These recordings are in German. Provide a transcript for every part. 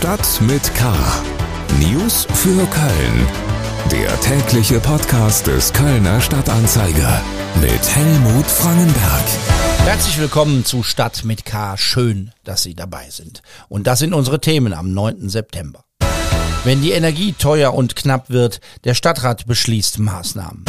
Stadt mit K. News für Köln. Der tägliche Podcast des Kölner Stadtanzeiger mit Helmut Frangenberg. Herzlich willkommen zu Stadt mit K. Schön, dass Sie dabei sind. Und das sind unsere Themen am 9. September. Wenn die Energie teuer und knapp wird, der Stadtrat beschließt Maßnahmen.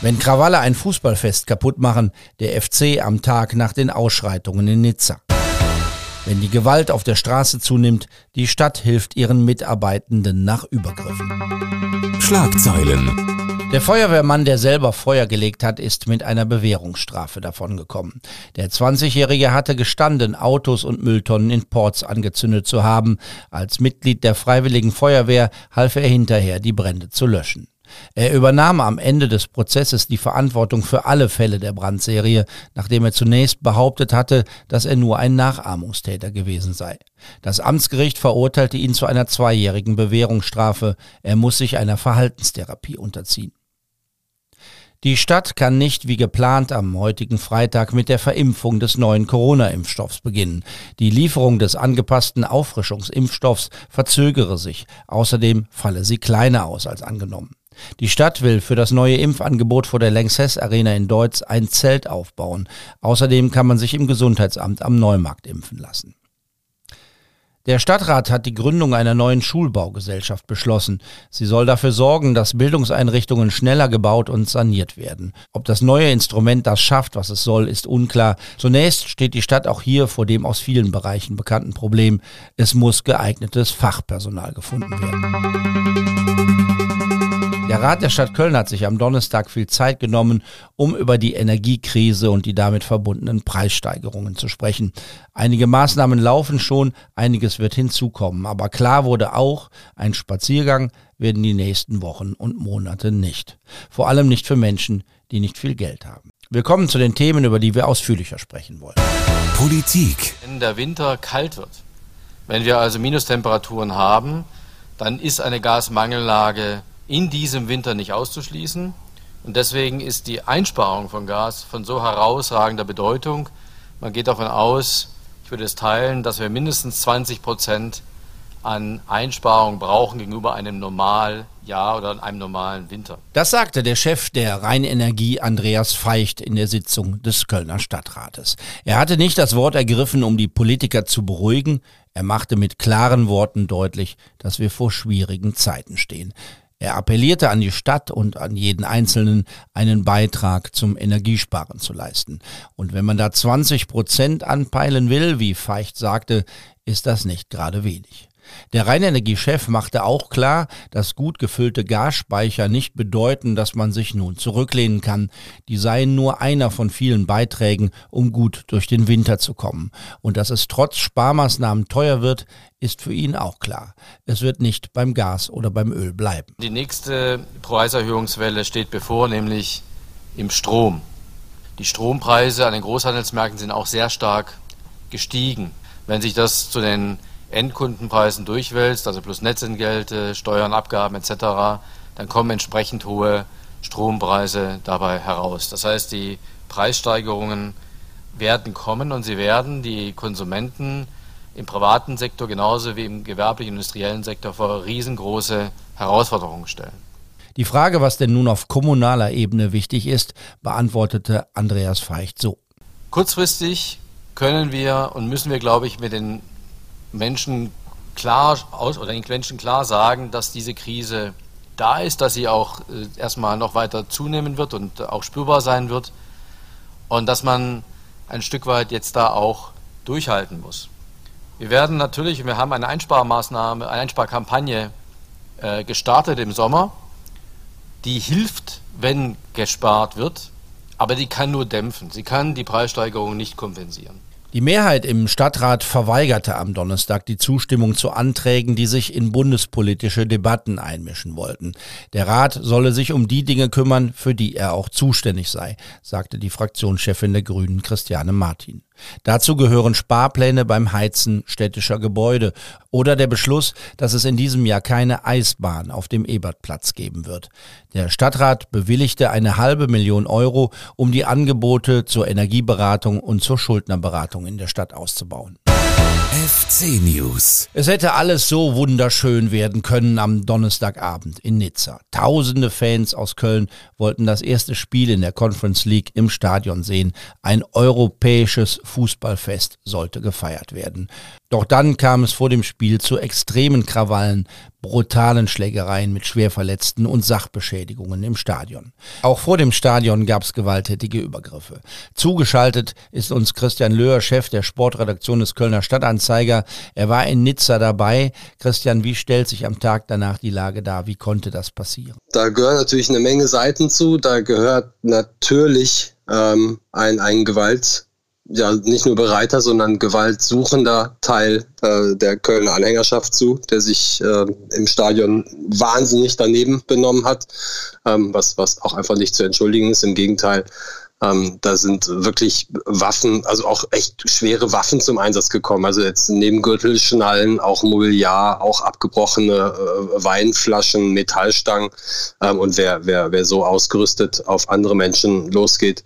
Wenn Krawalle ein Fußballfest kaputt machen, der FC am Tag nach den Ausschreitungen in Nizza. Wenn die Gewalt auf der Straße zunimmt, die Stadt hilft ihren Mitarbeitenden nach Übergriffen. Schlagzeilen. Der Feuerwehrmann, der selber Feuer gelegt hat, ist mit einer Bewährungsstrafe davongekommen. Der 20-Jährige hatte gestanden, Autos und Mülltonnen in Ports angezündet zu haben. Als Mitglied der Freiwilligen Feuerwehr half er hinterher, die Brände zu löschen. Er übernahm am Ende des Prozesses die Verantwortung für alle Fälle der Brandserie, nachdem er zunächst behauptet hatte, dass er nur ein Nachahmungstäter gewesen sei. Das Amtsgericht verurteilte ihn zu einer zweijährigen Bewährungsstrafe. Er muss sich einer Verhaltenstherapie unterziehen. Die Stadt kann nicht wie geplant am heutigen Freitag mit der Verimpfung des neuen Corona-Impfstoffs beginnen. Die Lieferung des angepassten Auffrischungsimpfstoffs verzögere sich. Außerdem falle sie kleiner aus als angenommen. Die Stadt will für das neue Impfangebot vor der Lanxess Arena in Deutz ein Zelt aufbauen. Außerdem kann man sich im Gesundheitsamt am Neumarkt impfen lassen. Der Stadtrat hat die Gründung einer neuen Schulbaugesellschaft beschlossen. Sie soll dafür sorgen, dass Bildungseinrichtungen schneller gebaut und saniert werden. Ob das neue Instrument das schafft, was es soll, ist unklar. Zunächst steht die Stadt auch hier vor dem aus vielen Bereichen bekannten Problem. Es muss geeignetes Fachpersonal gefunden werden. Der Rat der Stadt Köln hat sich am Donnerstag viel Zeit genommen, um über die Energiekrise und die damit verbundenen Preissteigerungen zu sprechen. Einige Maßnahmen laufen schon, einiges wird hinzukommen, aber klar wurde auch, ein Spaziergang werden die nächsten Wochen und Monate nicht. Vor allem nicht für Menschen, die nicht viel Geld haben. Wir kommen zu den Themen, über die wir ausführlicher sprechen wollen. Politik. Wenn der Winter kalt wird, wenn wir also Minustemperaturen haben, dann ist eine Gasmangellage in diesem Winter nicht auszuschließen. Und deswegen ist die Einsparung von Gas von so herausragender Bedeutung. Man geht davon aus, ich würde es teilen, dass wir mindestens 20 Prozent an Einsparungen brauchen gegenüber einem Normaljahr oder einem normalen Winter. Das sagte der Chef der Rheinenergie Andreas Feicht in der Sitzung des Kölner Stadtrates. Er hatte nicht das Wort ergriffen, um die Politiker zu beruhigen. Er machte mit klaren Worten deutlich, dass wir vor schwierigen Zeiten stehen. Er appellierte an die Stadt und an jeden Einzelnen, einen Beitrag zum Energiesparen zu leisten. Und wenn man da 20 Prozent anpeilen will, wie Feicht sagte, ist das nicht gerade wenig. Der Rheinenergiechef machte auch klar, dass gut gefüllte Gasspeicher nicht bedeuten, dass man sich nun zurücklehnen kann. Die seien nur einer von vielen Beiträgen, um gut durch den Winter zu kommen. Und dass es trotz Sparmaßnahmen teuer wird, ist für ihn auch klar. Es wird nicht beim Gas oder beim Öl bleiben. Die nächste Preiserhöhungswelle steht bevor, nämlich im Strom. Die Strompreise an den Großhandelsmärkten sind auch sehr stark gestiegen. Wenn sich das zu den Endkundenpreisen durchwälzt, also plus Netzentgelte, Steuern, Abgaben etc., dann kommen entsprechend hohe Strompreise dabei heraus. Das heißt, die Preissteigerungen werden kommen und sie werden die Konsumenten im privaten Sektor genauso wie im gewerblichen industriellen Sektor vor riesengroße Herausforderungen stellen. Die Frage, was denn nun auf kommunaler Ebene wichtig ist, beantwortete Andreas Feicht so. Kurzfristig können wir und müssen wir, glaube ich, mit den Menschen klar aus oder den Menschen klar sagen, dass diese Krise da ist, dass sie auch äh, erstmal noch weiter zunehmen wird und auch spürbar sein wird und dass man ein Stück weit jetzt da auch durchhalten muss. Wir werden natürlich, wir haben eine Einsparmaßnahme, eine Einsparkampagne äh, gestartet im Sommer, die hilft, wenn gespart wird, aber die kann nur dämpfen. Sie kann die Preissteigerung nicht kompensieren. Die Mehrheit im Stadtrat verweigerte am Donnerstag die Zustimmung zu Anträgen, die sich in bundespolitische Debatten einmischen wollten. Der Rat solle sich um die Dinge kümmern, für die er auch zuständig sei, sagte die Fraktionschefin der Grünen Christiane Martin. Dazu gehören Sparpläne beim Heizen städtischer Gebäude oder der Beschluss, dass es in diesem Jahr keine Eisbahn auf dem Ebertplatz geben wird. Der Stadtrat bewilligte eine halbe Million Euro, um die Angebote zur Energieberatung und zur Schuldnerberatung in der Stadt auszubauen. FC News. Es hätte alles so wunderschön werden können am Donnerstagabend in Nizza. Tausende Fans aus Köln wollten das erste Spiel in der Conference League im Stadion sehen. Ein europäisches Fußballfest sollte gefeiert werden. Doch dann kam es vor dem Spiel zu extremen Krawallen, brutalen Schlägereien mit Schwerverletzten und Sachbeschädigungen im Stadion. Auch vor dem Stadion gab es gewalttätige Übergriffe. Zugeschaltet ist uns Christian Löhr, Chef der Sportredaktion des Kölner Stadtanzeiger. Er war in Nizza dabei. Christian, wie stellt sich am Tag danach die Lage dar? Wie konnte das passieren? Da gehören natürlich eine Menge Seiten zu. Da gehört natürlich ähm, ein, ein Gewalt ja nicht nur bereiter, sondern gewaltsuchender Teil äh, der Kölner Anhängerschaft zu, der sich äh, im Stadion wahnsinnig daneben benommen hat, ähm, was, was auch einfach nicht zu entschuldigen ist. Im Gegenteil, ähm, da sind wirklich Waffen, also auch echt schwere Waffen zum Einsatz gekommen. Also jetzt neben Gürtelschnallen auch Mobiliar, auch abgebrochene äh, Weinflaschen, Metallstangen. Ähm, und wer, wer, wer so ausgerüstet auf andere Menschen losgeht,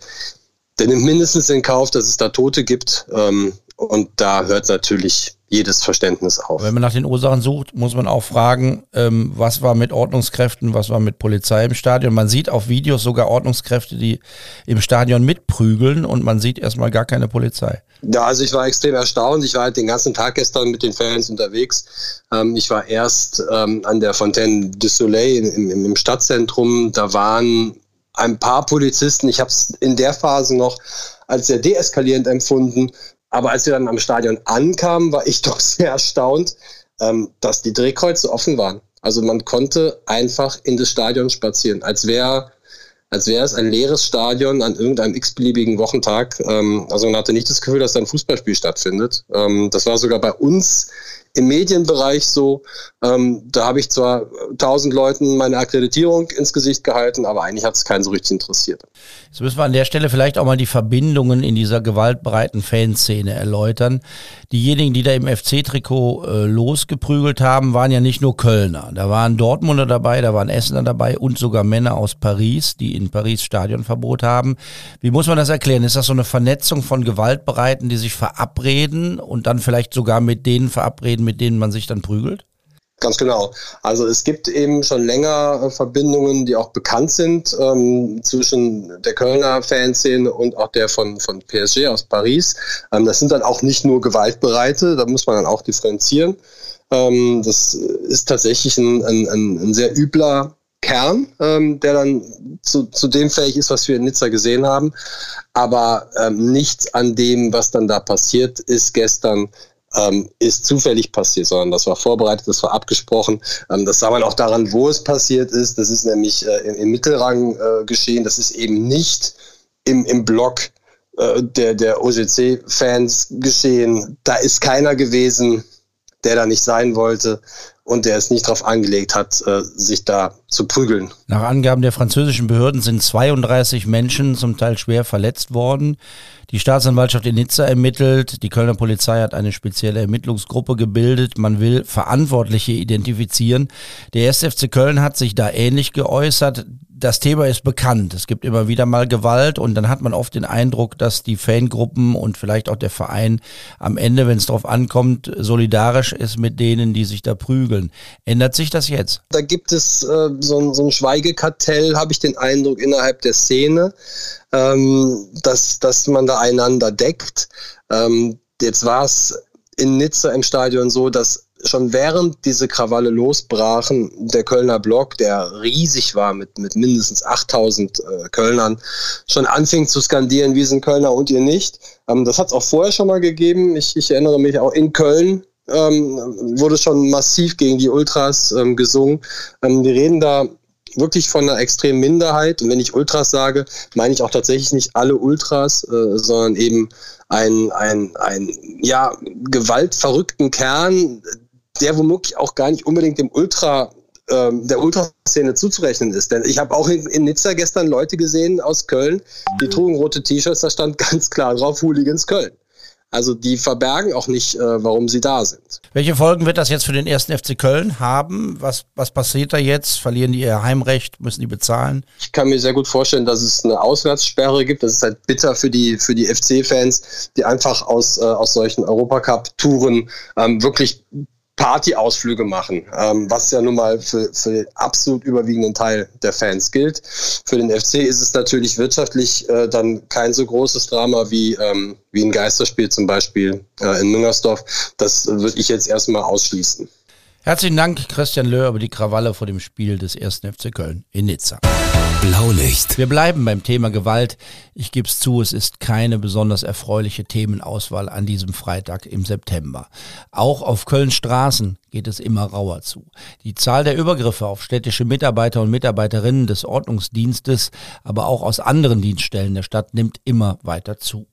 der nimmt mindestens in Kauf, dass es da Tote gibt. Ähm, und da hört natürlich jedes Verständnis auf. Wenn man nach den Ursachen sucht, muss man auch fragen, ähm, was war mit Ordnungskräften, was war mit Polizei im Stadion. Man sieht auf Videos sogar Ordnungskräfte, die im Stadion mitprügeln und man sieht erstmal gar keine Polizei. Ja, also ich war extrem erstaunt. Ich war halt den ganzen Tag gestern mit den Fans unterwegs. Ähm, ich war erst ähm, an der Fontaine du Soleil im, im, im Stadtzentrum. Da waren ein paar Polizisten. Ich habe es in der Phase noch als sehr deeskalierend empfunden. Aber als wir dann am Stadion ankamen, war ich doch sehr erstaunt, ähm, dass die Drehkreuze offen waren. Also man konnte einfach in das Stadion spazieren, als wäre als wäre es ein leeres Stadion an irgendeinem x-beliebigen Wochentag. Ähm, also man hatte nicht das Gefühl, dass da ein Fußballspiel stattfindet. Ähm, das war sogar bei uns im Medienbereich so. Ähm, da habe ich zwar tausend Leuten meine Akkreditierung ins Gesicht gehalten, aber eigentlich hat es keinen so richtig interessiert. Jetzt müssen wir an der Stelle vielleicht auch mal die Verbindungen in dieser gewaltbereiten Fanszene erläutern. Diejenigen, die da im FC-Trikot äh, losgeprügelt haben, waren ja nicht nur Kölner. Da waren Dortmunder dabei, da waren Essener dabei und sogar Männer aus Paris, die in Paris Stadionverbot haben. Wie muss man das erklären? Ist das so eine Vernetzung von Gewaltbereiten, die sich verabreden und dann vielleicht sogar mit denen verabreden, mit denen man sich dann prügelt? Ganz genau. Also es gibt eben schon länger äh, Verbindungen, die auch bekannt sind ähm, zwischen der Kölner Fanszene und auch der von, von PSG aus Paris. Ähm, das sind dann auch nicht nur Gewaltbereite, da muss man dann auch differenzieren. Ähm, das ist tatsächlich ein, ein, ein sehr übler Kern, ähm, der dann zu, zu dem fähig ist, was wir in Nizza gesehen haben. Aber ähm, nichts an dem, was dann da passiert ist gestern, ähm, ist zufällig passiert, sondern das war vorbereitet, das war abgesprochen. Ähm, das sah man auch daran, wo es passiert ist. Das ist nämlich äh, im, im, Mittelrang äh, geschehen. Das ist eben nicht im, im Block äh, der, der OGC-Fans geschehen. Da ist keiner gewesen, der da nicht sein wollte und der es nicht darauf angelegt hat, äh, sich da zu prügeln. Nach Angaben der französischen Behörden sind 32 Menschen zum Teil schwer verletzt worden. Die Staatsanwaltschaft in Nizza ermittelt, die Kölner Polizei hat eine spezielle Ermittlungsgruppe gebildet, man will Verantwortliche identifizieren. Der 1. FC Köln hat sich da ähnlich geäußert das Thema ist bekannt. Es gibt immer wieder mal Gewalt und dann hat man oft den Eindruck, dass die Fangruppen und vielleicht auch der Verein am Ende, wenn es darauf ankommt, solidarisch ist mit denen, die sich da prügeln. Ändert sich das jetzt? Da gibt es äh, so, ein, so ein Schweigekartell, habe ich den Eindruck, innerhalb der Szene, ähm, dass, dass man da einander deckt. Ähm, jetzt war es in Nizza im Stadion so, dass schon während diese Krawalle losbrachen, der Kölner Block, der riesig war mit, mit mindestens 8000 äh, Kölnern, schon anfing zu skandieren, wir sind Kölner und ihr nicht. Ähm, das hat es auch vorher schon mal gegeben. Ich, ich erinnere mich auch in Köln ähm, wurde schon massiv gegen die Ultras ähm, gesungen. Ähm, wir reden da wirklich von einer extremen Minderheit. Und wenn ich Ultras sage, meine ich auch tatsächlich nicht alle Ultras, äh, sondern eben ein, ein, ein ja, gewaltverrückten Kern, der womöglich auch gar nicht unbedingt dem Ultra ähm, der Ultraszene zuzurechnen ist. Denn ich habe auch in, in, Nizza gestern Leute gesehen aus Köln, die trugen rote T-Shirts, da stand ganz klar drauf Hooligans Köln. Also die verbergen auch nicht, äh, warum sie da sind. Welche Folgen wird das jetzt für den ersten FC Köln haben? Was, was passiert da jetzt? Verlieren die ihr Heimrecht? Müssen die bezahlen? Ich kann mir sehr gut vorstellen, dass es eine Auswärtssperre gibt. Das ist halt bitter für die, für die FC-Fans, die einfach aus, äh, aus solchen Europacup-Touren ähm, wirklich Partyausflüge machen, ähm, was ja nun mal für, für den absolut überwiegenden Teil der Fans gilt. Für den FC ist es natürlich wirtschaftlich äh, dann kein so großes Drama wie, ähm, wie ein Geisterspiel zum Beispiel äh, in Müngersdorf. Das würde ich jetzt erstmal ausschließen. Herzlichen Dank, Christian Löhr, über die Krawalle vor dem Spiel des 1. FC Köln in Nizza. Blaulicht. Wir bleiben beim Thema Gewalt. Ich gebe es zu, es ist keine besonders erfreuliche Themenauswahl an diesem Freitag im September. Auch auf Kölns Straßen geht es immer rauer zu. Die Zahl der Übergriffe auf städtische Mitarbeiter und Mitarbeiterinnen des Ordnungsdienstes, aber auch aus anderen Dienststellen der Stadt nimmt immer weiter zu.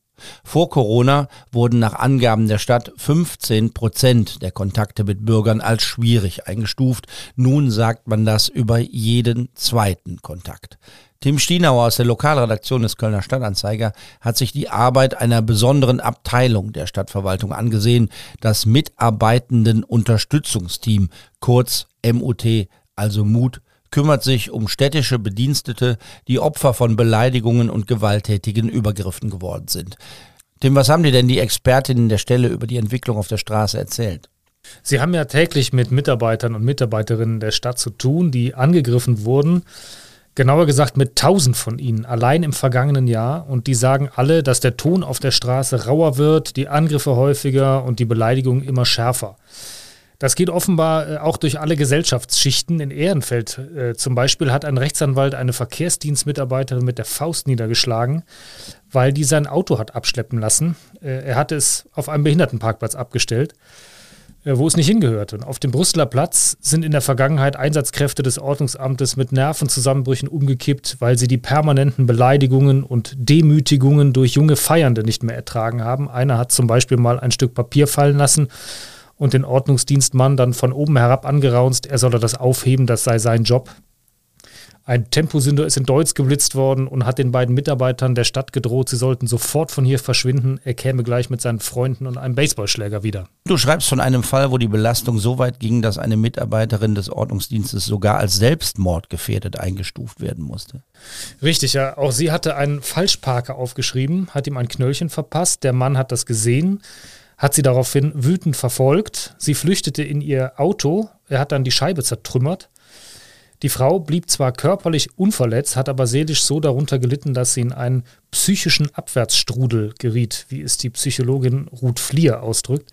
Vor Corona wurden nach Angaben der Stadt 15 Prozent der Kontakte mit Bürgern als schwierig eingestuft. Nun sagt man das über jeden zweiten Kontakt. Tim Stienauer aus der Lokalredaktion des Kölner Stadtanzeiger hat sich die Arbeit einer besonderen Abteilung der Stadtverwaltung angesehen, das Mitarbeitenden Unterstützungsteam, kurz MUT, also Mut kümmert sich um städtische Bedienstete, die Opfer von Beleidigungen und gewalttätigen Übergriffen geworden sind. Tim, was haben dir denn die Expertinnen der Stelle über die Entwicklung auf der Straße erzählt? Sie haben ja täglich mit Mitarbeitern und Mitarbeiterinnen der Stadt zu tun, die angegriffen wurden. Genauer gesagt mit tausend von ihnen allein im vergangenen Jahr. Und die sagen alle, dass der Ton auf der Straße rauer wird, die Angriffe häufiger und die Beleidigungen immer schärfer. Das geht offenbar äh, auch durch alle Gesellschaftsschichten. In Ehrenfeld äh, zum Beispiel hat ein Rechtsanwalt eine Verkehrsdienstmitarbeiterin mit der Faust niedergeschlagen, weil die sein Auto hat abschleppen lassen. Äh, er hatte es auf einem Behindertenparkplatz abgestellt, wo es nicht hingehörte. Und auf dem Brüsseler Platz sind in der Vergangenheit Einsatzkräfte des Ordnungsamtes mit Nervenzusammenbrüchen umgekippt, weil sie die permanenten Beleidigungen und Demütigungen durch junge Feiernde nicht mehr ertragen haben. Einer hat zum Beispiel mal ein Stück Papier fallen lassen und den Ordnungsdienstmann dann von oben herab angeraunzt, er solle das aufheben, das sei sein Job. Ein Temposünder ist in Deutsch geblitzt worden und hat den beiden Mitarbeitern der Stadt gedroht, sie sollten sofort von hier verschwinden. Er käme gleich mit seinen Freunden und einem Baseballschläger wieder. Du schreibst von einem Fall, wo die Belastung so weit ging, dass eine Mitarbeiterin des Ordnungsdienstes sogar als Selbstmord gefährdet eingestuft werden musste. Richtig, ja. Auch sie hatte einen Falschparker aufgeschrieben, hat ihm ein Knöllchen verpasst. Der Mann hat das gesehen hat sie daraufhin wütend verfolgt. Sie flüchtete in ihr Auto, er hat dann die Scheibe zertrümmert. Die Frau blieb zwar körperlich unverletzt, hat aber seelisch so darunter gelitten, dass sie in einen psychischen Abwärtsstrudel geriet, wie es die Psychologin Ruth Flier ausdrückt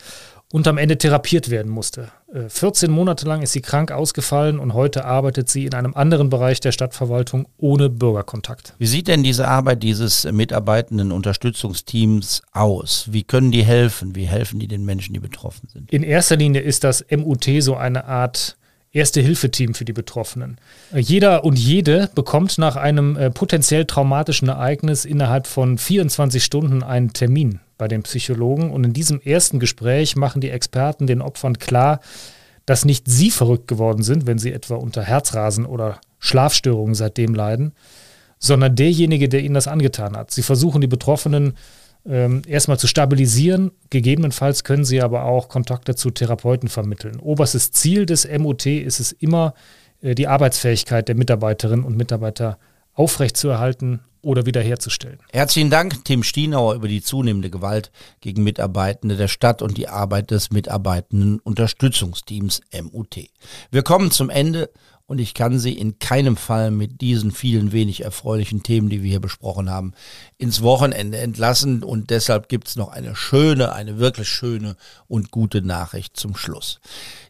und am Ende therapiert werden musste. 14 äh, Monate lang ist sie krank ausgefallen und heute arbeitet sie in einem anderen Bereich der Stadtverwaltung ohne Bürgerkontakt. Wie sieht denn diese Arbeit dieses mitarbeitenden Unterstützungsteams aus? Wie können die helfen? Wie helfen die den Menschen, die betroffen sind? In erster Linie ist das MUT so eine Art Erste-Hilfe-Team für die Betroffenen. Jeder und jede bekommt nach einem äh, potenziell traumatischen Ereignis innerhalb von 24 Stunden einen Termin bei den Psychologen. Und in diesem ersten Gespräch machen die Experten den Opfern klar, dass nicht sie verrückt geworden sind, wenn sie etwa unter Herzrasen oder Schlafstörungen seitdem leiden, sondern derjenige, der ihnen das angetan hat. Sie versuchen die Betroffenen ähm, erstmal zu stabilisieren. Gegebenenfalls können sie aber auch Kontakte zu Therapeuten vermitteln. Oberstes Ziel des MOT ist es immer, äh, die Arbeitsfähigkeit der Mitarbeiterinnen und Mitarbeiter aufrechtzuerhalten oder wiederherzustellen. Herzlichen Dank, Tim Stienauer, über die zunehmende Gewalt gegen Mitarbeitende der Stadt und die Arbeit des Mitarbeitenden Unterstützungsteams MUT. Wir kommen zum Ende und ich kann Sie in keinem Fall mit diesen vielen wenig erfreulichen Themen, die wir hier besprochen haben, ins Wochenende entlassen. Und deshalb gibt es noch eine schöne, eine wirklich schöne und gute Nachricht zum Schluss.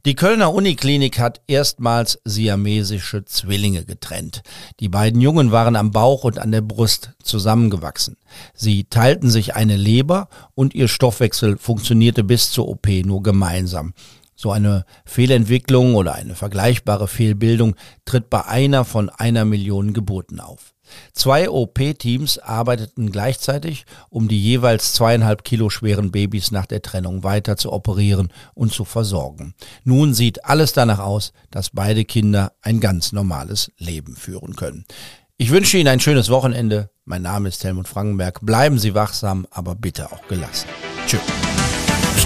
Die Kölner Uniklinik hat erstmals siamesische Zwillinge getrennt. Die beiden Jungen waren am Bauch und an der Brust zusammengewachsen. Sie teilten sich eine Leber und ihr Stoffwechsel funktionierte bis zur OP nur gemeinsam. So eine Fehlentwicklung oder eine vergleichbare Fehlbildung tritt bei einer von einer Million Geburten auf. Zwei OP-Teams arbeiteten gleichzeitig, um die jeweils zweieinhalb Kilo schweren Babys nach der Trennung weiter zu operieren und zu versorgen. Nun sieht alles danach aus, dass beide Kinder ein ganz normales Leben führen können. Ich wünsche Ihnen ein schönes Wochenende. Mein Name ist Helmut Frankenberg. Bleiben Sie wachsam, aber bitte auch gelassen. Tschüss.